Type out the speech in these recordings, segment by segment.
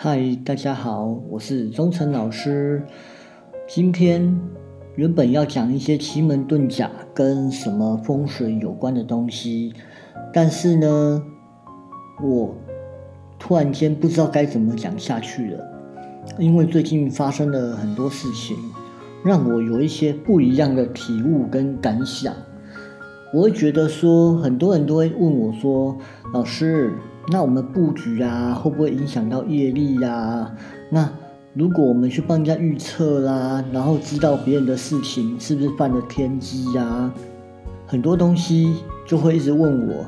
嗨，大家好，我是忠诚老师。今天原本要讲一些奇门遁甲跟什么风水有关的东西，但是呢，我突然间不知道该怎么讲下去了，因为最近发生了很多事情，让我有一些不一样的体悟跟感想。我会觉得说，很多人都会问我说，老师。那我们布局啊，会不会影响到业力呀？那如果我们去帮人家预测啦，然后知道别人的事情是不是犯了天机呀？很多东西就会一直问我。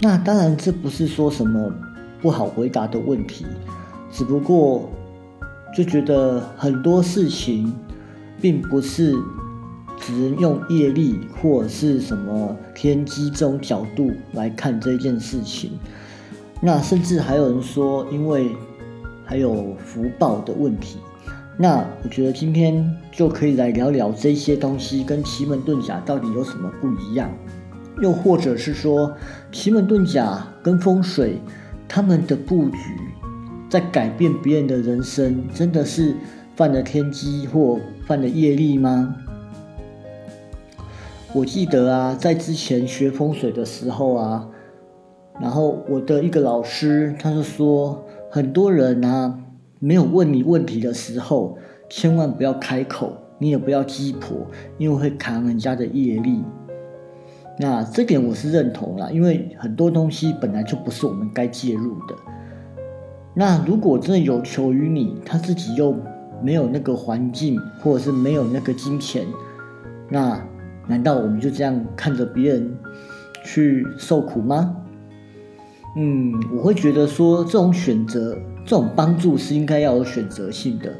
那当然，这不是说什么不好回答的问题，只不过就觉得很多事情并不是只能用业力或者是什么天机这种角度来看这件事情。那甚至还有人说，因为还有福报的问题。那我觉得今天就可以来聊聊这些东西跟奇门遁甲到底有什么不一样，又或者是说奇门遁甲跟风水他们的布局在改变别人的人生，真的是犯了天机或犯了业力吗？我记得啊，在之前学风水的时候啊。然后我的一个老师，他就说，很多人啊，没有问你问题的时候，千万不要开口，你也不要鸡婆，因为会扛人家的业力。那这点我是认同啦，因为很多东西本来就不是我们该介入的。那如果真的有求于你，他自己又没有那个环境，或者是没有那个金钱，那难道我们就这样看着别人去受苦吗？嗯，我会觉得说这种选择、这种帮助是应该要有选择性的，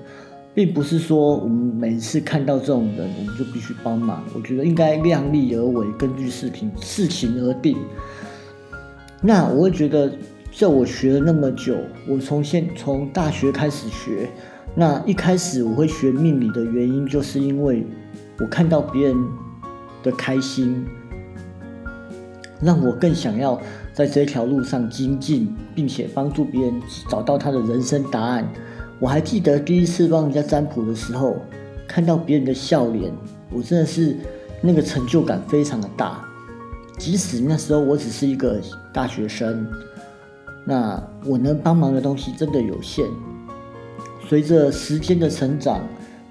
并不是说我们每次看到这种人，我们就必须帮忙。我觉得应该量力而为，根据事情事情而定。那我会觉得，在我学了那么久，我从现从大学开始学，那一开始我会学命理的原因，就是因为我看到别人的开心。让我更想要在这条路上精进，并且帮助别人找到他的人生答案。我还记得第一次帮人家占卜的时候，看到别人的笑脸，我真的是那个成就感非常的大。即使那时候我只是一个大学生，那我能帮忙的东西真的有限。随着时间的成长，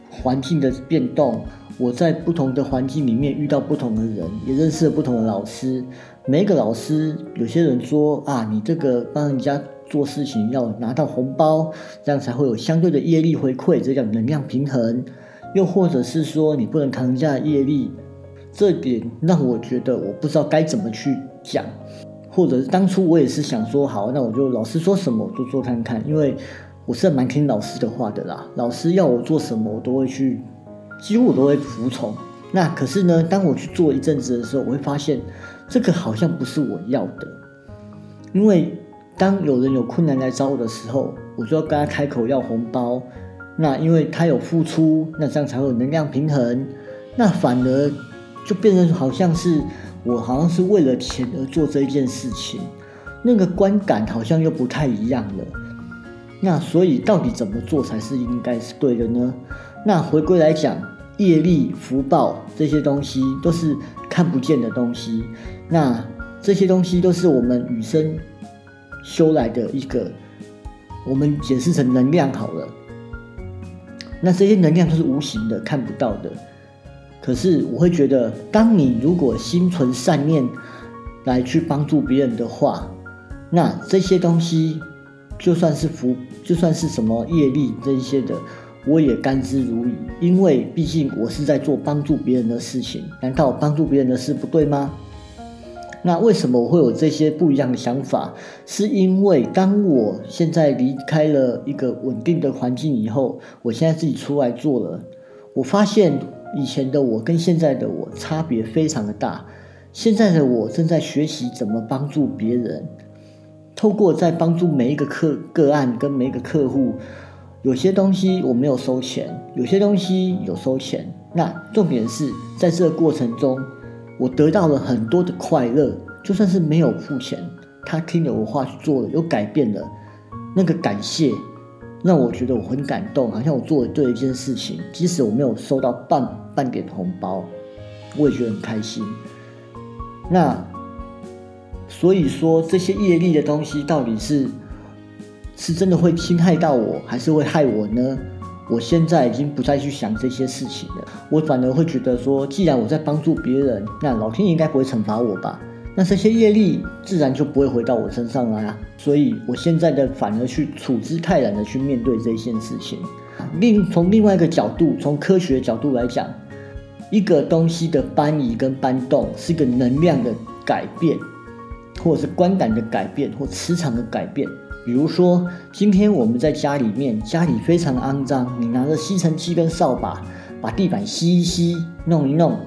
环境的变动。我在不同的环境里面遇到不同的人，也认识了不同的老师。每一个老师，有些人说啊，你这个帮人家做事情要拿到红包，这样才会有相对的业力回馈，这叫能量平衡。又或者是说你不能扛人家的业力，这点让我觉得我不知道该怎么去讲。或者当初我也是想说，好，那我就老师说什么我就做看看，因为我是蛮听老师的话的啦。老师要我做什么，我都会去。几乎我都会服从。那可是呢，当我去做一阵子的时候，我会发现这个好像不是我要的。因为当有人有困难来找我的时候，我就要跟他开口要红包。那因为他有付出，那这样才会有能量平衡。那反而就变成好像是我好像是为了钱而做这一件事情，那个观感好像又不太一样了。那所以到底怎么做才是应该是对的呢？那回归来讲，业力、福报这些东西都是看不见的东西。那这些东西都是我们与生修来的一个，我们解释成能量好了。那这些能量都是无形的、看不到的。可是我会觉得，当你如果心存善念来去帮助别人的话，那这些东西就算是福，就算是什么业力这一些的。我也甘之如饴，因为毕竟我是在做帮助别人的事情，难道帮助别人的事不对吗？那为什么我会有这些不一样的想法？是因为当我现在离开了一个稳定的环境以后，我现在自己出来做了，我发现以前的我跟现在的我差别非常的大。现在的我正在学习怎么帮助别人，透过在帮助每一个客个案跟每一个客户。有些东西我没有收钱，有些东西有收钱。那重点是在这个过程中，我得到了很多的快乐。就算是没有付钱，他听了我话去做了，有改变了，那个感谢让我觉得我很感动，好像我做了对一件事情，即使我没有收到半半点红包，我也觉得很开心。那所以说，这些业力的东西到底是是真的会侵害到我，还是会害我呢？我现在已经不再去想这些事情了，我反而会觉得说，既然我在帮助别人，那老天应该不会惩罚我吧？那这些业力自然就不会回到我身上了啊！所以我现在的反而去处之泰然的去面对这一件事情。另从另外一个角度，从科学角度来讲，一个东西的搬移跟搬动是一个能量的改变，或者是观感的改变，或磁场的改变。比如说，今天我们在家里面，家里非常肮脏，你拿着吸尘器跟扫把把地板吸一吸、弄一弄，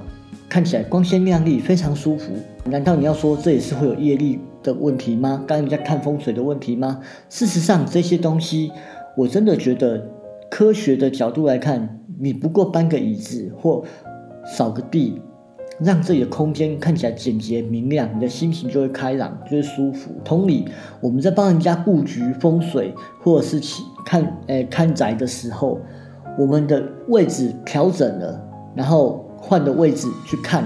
看起来光鲜亮丽，非常舒服。难道你要说这也是会有业力的问题吗？刚人家看风水的问题吗？事实上，这些东西我真的觉得，科学的角度来看，你不过搬个椅子或扫个地。让自己的空间看起来简洁明亮，你的心情就会开朗，就会舒服。同理，我们在帮人家布局风水，或者是看诶看宅的时候，我们的位置调整了，然后换的位置去看，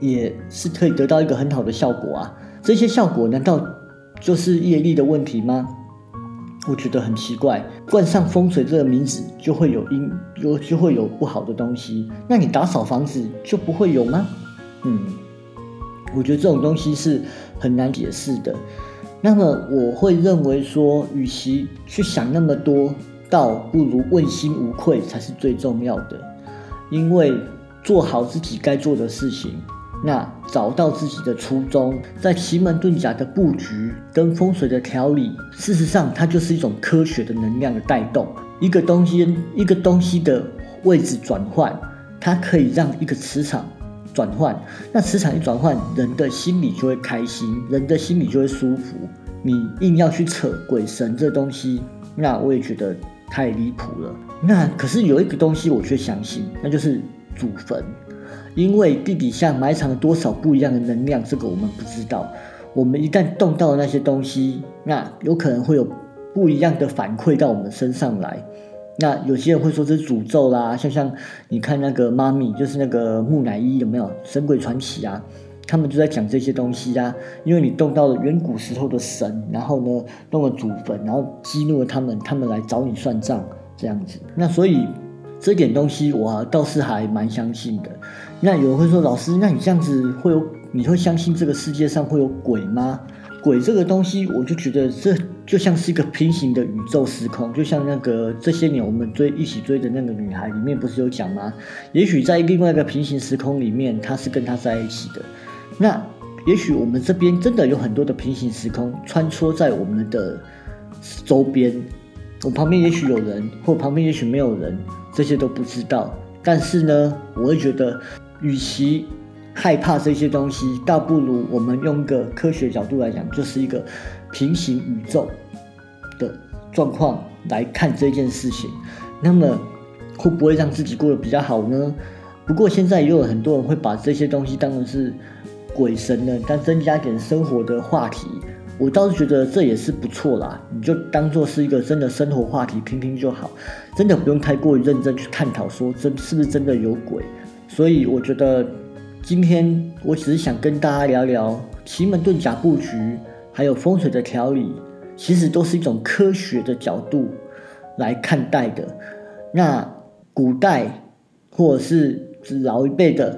也是可以得到一个很好的效果啊。这些效果难道就是业力的问题吗？我觉得很奇怪，冠上风水这个名字就会有阴，有就会有不好的东西。那你打扫房子就不会有吗？嗯，我觉得这种东西是很难解释的。那么我会认为说，与其去想那么多，倒不如问心无愧才是最重要的。因为做好自己该做的事情。那找到自己的初衷，在奇门遁甲的布局跟风水的调理，事实上它就是一种科学的能量的带动。一个东西，一个东西的位置转换，它可以让一个磁场转换。那磁场一转换，人的心里就会开心，人的心里就会舒服。你硬要去扯鬼神这东西，那我也觉得太离谱了。那可是有一个东西我却相信，那就是祖坟。因为地底下埋藏了多少不一样的能量，这个我们不知道。我们一旦动到了那些东西，那有可能会有不一样的反馈到我们身上来。那有些人会说是诅咒啦，像像你看那个妈咪，就是那个木乃伊有没有《神鬼传奇》啊？他们就在讲这些东西啊。因为你动到了远古时候的神，然后呢弄了祖坟，然后激怒了他们，他们来找你算账这样子。那所以。这点东西我倒是还蛮相信的。那有人会说，老师，那你这样子会有？你会相信这个世界上会有鬼吗？鬼这个东西，我就觉得这就像是一个平行的宇宙时空，就像那个这些年我们追一起追的那个女孩里面不是有讲吗？也许在另外一个平行时空里面，她是跟他在一起的。那也许我们这边真的有很多的平行时空穿梭在我们的周边，我旁边也许有人，或旁边也许没有人。这些都不知道，但是呢，我会觉得，与其害怕这些东西，倒不如我们用个科学角度来讲，就是一个平行宇宙的状况来看这件事情。那么会不会让自己过得比较好呢？不过现在也有很多人会把这些东西当成是鬼神呢，但增加点生活的话题。我倒是觉得这也是不错啦，你就当做是一个真的生活话题听听就好，真的不用太过于认真去探讨说真是不是真的有鬼。所以我觉得今天我只是想跟大家聊聊奇门遁甲布局，还有风水的调理，其实都是一种科学的角度来看待的。那古代或者是老一辈的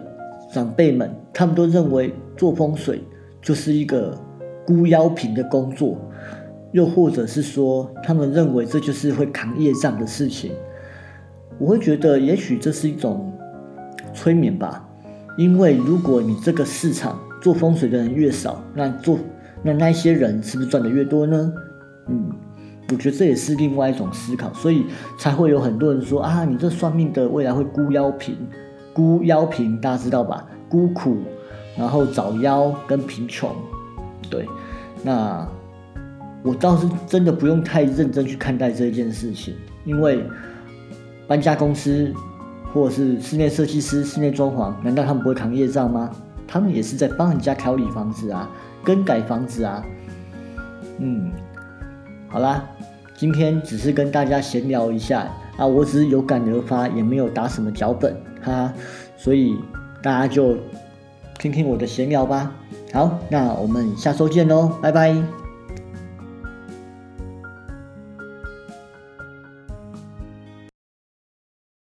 长辈们，他们都认为做风水就是一个。孤妖品的工作，又或者是说，他们认为这就是会扛业障的事情。我会觉得，也许这是一种催眠吧。因为如果你这个市场做风水的人越少，那做那那些人是不是赚的越多呢？嗯，我觉得这也是另外一种思考，所以才会有很多人说啊，你这算命的未来会孤妖贫，孤妖贫大家知道吧？孤苦，然后找妖跟贫穷。对，那我倒是真的不用太认真去看待这件事情。因为搬家公司或者是室内设计师、室内装潢，难道他们不会扛业障吗？他们也是在帮人家调理房子啊、更改房子啊。嗯，好啦，今天只是跟大家闲聊一下啊，我只是有感而发，也没有打什么脚本。哈，所以大家就听听我的闲聊吧。好那我们下周见喽拜拜。